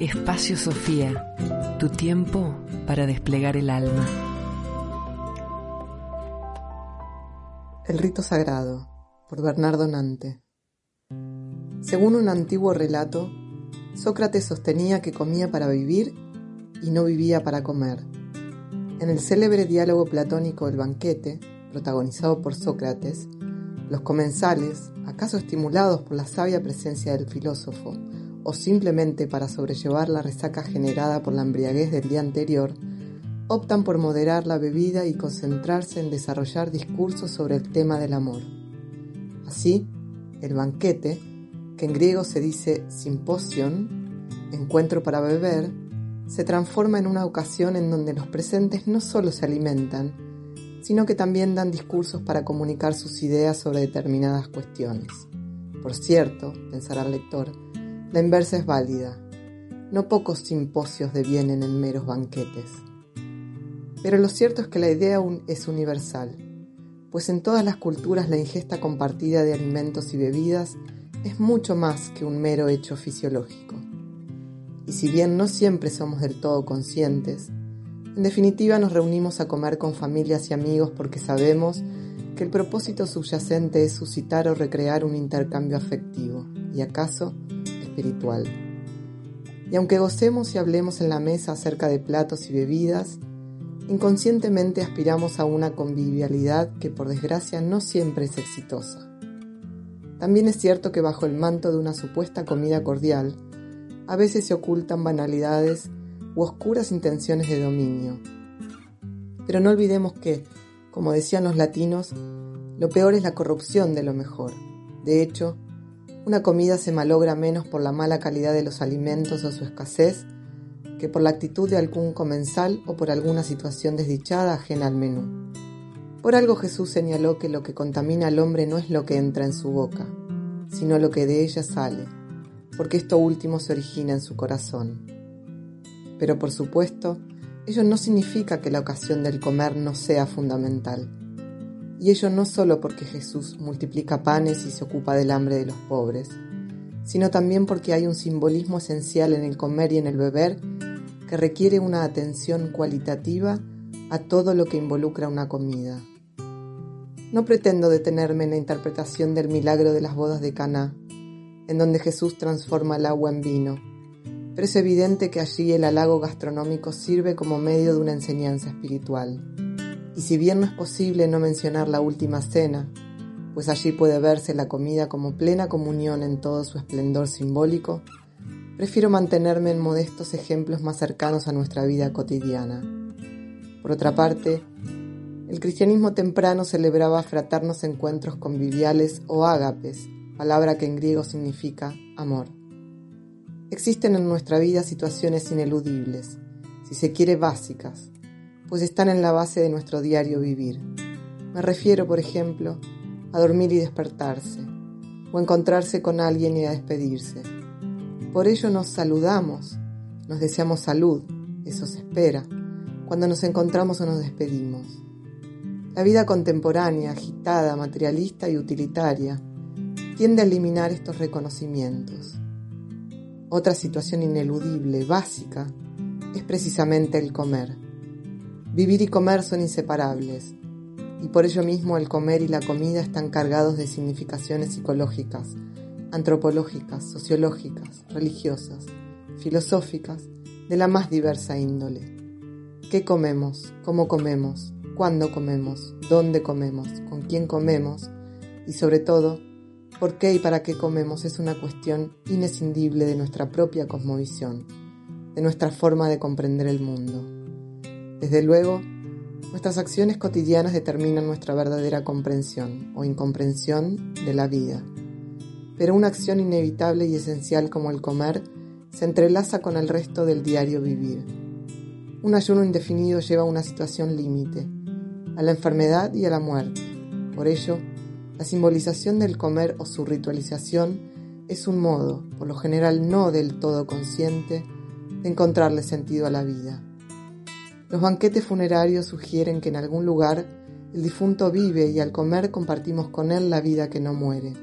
Espacio Sofía, tu tiempo para desplegar el alma. El rito sagrado, por Bernardo Nante. Según un antiguo relato, Sócrates sostenía que comía para vivir y no vivía para comer. En el célebre diálogo platónico El banquete, protagonizado por Sócrates, los comensales, acaso estimulados por la sabia presencia del filósofo, o simplemente para sobrellevar la resaca generada por la embriaguez del día anterior, optan por moderar la bebida y concentrarse en desarrollar discursos sobre el tema del amor. Así, el banquete, que en griego se dice symposion, encuentro para beber, se transforma en una ocasión en donde los presentes no solo se alimentan, sino que también dan discursos para comunicar sus ideas sobre determinadas cuestiones. Por cierto, pensará el lector, la inversa es válida. No pocos simposios devienen en meros banquetes. Pero lo cierto es que la idea es universal, pues en todas las culturas la ingesta compartida de alimentos y bebidas es mucho más que un mero hecho fisiológico. Y si bien no siempre somos del todo conscientes, en definitiva, nos reunimos a comer con familias y amigos porque sabemos que el propósito subyacente es suscitar o recrear un intercambio afectivo y acaso espiritual. Y aunque gocemos y hablemos en la mesa acerca de platos y bebidas, inconscientemente aspiramos a una convivialidad que por desgracia no siempre es exitosa. También es cierto que bajo el manto de una supuesta comida cordial, a veces se ocultan banalidades u oscuras intenciones de dominio. Pero no olvidemos que, como decían los latinos, lo peor es la corrupción de lo mejor. De hecho, una comida se malogra menos por la mala calidad de los alimentos o su escasez que por la actitud de algún comensal o por alguna situación desdichada ajena al menú. Por algo Jesús señaló que lo que contamina al hombre no es lo que entra en su boca, sino lo que de ella sale, porque esto último se origina en su corazón. Pero por supuesto, ello no significa que la ocasión del comer no sea fundamental. Y ello no solo porque Jesús multiplica panes y se ocupa del hambre de los pobres, sino también porque hay un simbolismo esencial en el comer y en el beber que requiere una atención cualitativa a todo lo que involucra una comida. No pretendo detenerme en la interpretación del milagro de las bodas de Caná, en donde Jesús transforma el agua en vino pero es evidente que allí el halago gastronómico sirve como medio de una enseñanza espiritual. Y si bien no es posible no mencionar la última cena, pues allí puede verse la comida como plena comunión en todo su esplendor simbólico, prefiero mantenerme en modestos ejemplos más cercanos a nuestra vida cotidiana. Por otra parte, el cristianismo temprano celebraba fraternos encuentros conviviales o ágapes, palabra que en griego significa amor. Existen en nuestra vida situaciones ineludibles, si se quiere básicas, pues están en la base de nuestro diario vivir. Me refiero, por ejemplo, a dormir y despertarse, o encontrarse con alguien y a despedirse. Por ello nos saludamos, nos deseamos salud, eso se espera, cuando nos encontramos o nos despedimos. La vida contemporánea, agitada, materialista y utilitaria, tiende a eliminar estos reconocimientos. Otra situación ineludible, básica, es precisamente el comer. Vivir y comer son inseparables, y por ello mismo el comer y la comida están cargados de significaciones psicológicas, antropológicas, sociológicas, religiosas, filosóficas, de la más diversa índole. ¿Qué comemos? ¿Cómo comemos? ¿Cuándo comemos? ¿Dónde comemos? ¿Con quién comemos? Y sobre todo, por qué y para qué comemos es una cuestión inescindible de nuestra propia cosmovisión, de nuestra forma de comprender el mundo. Desde luego, nuestras acciones cotidianas determinan nuestra verdadera comprensión o incomprensión de la vida. Pero una acción inevitable y esencial como el comer se entrelaza con el resto del diario vivir. Un ayuno indefinido lleva a una situación límite, a la enfermedad y a la muerte. Por ello, la simbolización del comer o su ritualización es un modo, por lo general no del todo consciente, de encontrarle sentido a la vida. Los banquetes funerarios sugieren que en algún lugar el difunto vive y al comer compartimos con él la vida que no muere.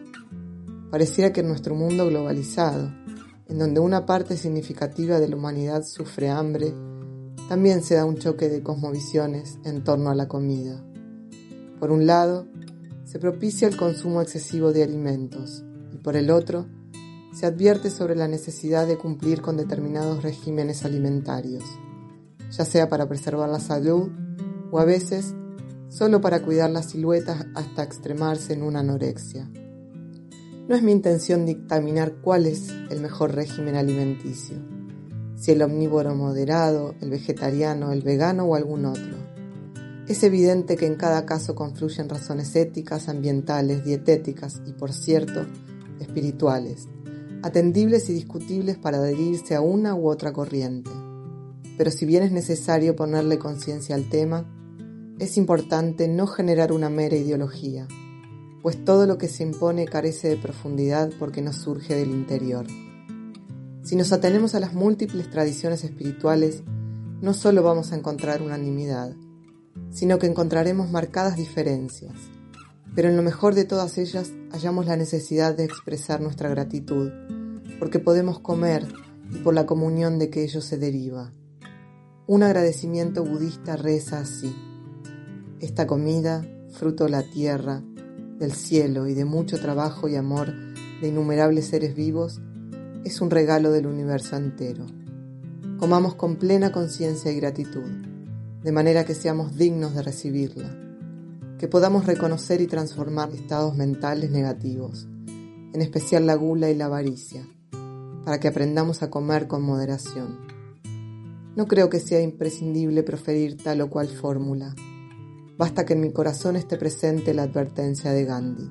Pareciera que en nuestro mundo globalizado, en donde una parte significativa de la humanidad sufre hambre, también se da un choque de cosmovisiones en torno a la comida. Por un lado, se propicia el consumo excesivo de alimentos y por el otro, se advierte sobre la necesidad de cumplir con determinados regímenes alimentarios, ya sea para preservar la salud o a veces solo para cuidar las siluetas hasta extremarse en una anorexia. No es mi intención dictaminar cuál es el mejor régimen alimenticio, si el omnívoro moderado, el vegetariano, el vegano o algún otro. Es evidente que en cada caso confluyen razones éticas, ambientales, dietéticas y, por cierto, espirituales, atendibles y discutibles para adherirse a una u otra corriente. Pero si bien es necesario ponerle conciencia al tema, es importante no generar una mera ideología, pues todo lo que se impone carece de profundidad porque no surge del interior. Si nos atenemos a las múltiples tradiciones espirituales, no solo vamos a encontrar unanimidad, sino que encontraremos marcadas diferencias, pero en lo mejor de todas ellas hallamos la necesidad de expresar nuestra gratitud, porque podemos comer y por la comunión de que ello se deriva. Un agradecimiento budista reza así. Esta comida, fruto de la tierra, del cielo y de mucho trabajo y amor de innumerables seres vivos, es un regalo del universo entero. Comamos con plena conciencia y gratitud, de manera que seamos dignos de recibirla, que podamos reconocer y transformar estados mentales negativos, en especial la gula y la avaricia, para que aprendamos a comer con moderación. No creo que sea imprescindible proferir tal o cual fórmula, Basta que en mi corazón esté presente la advertencia de Gandhi.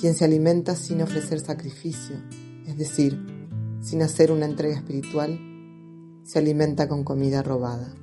Quien se alimenta sin ofrecer sacrificio, es decir, sin hacer una entrega espiritual, se alimenta con comida robada.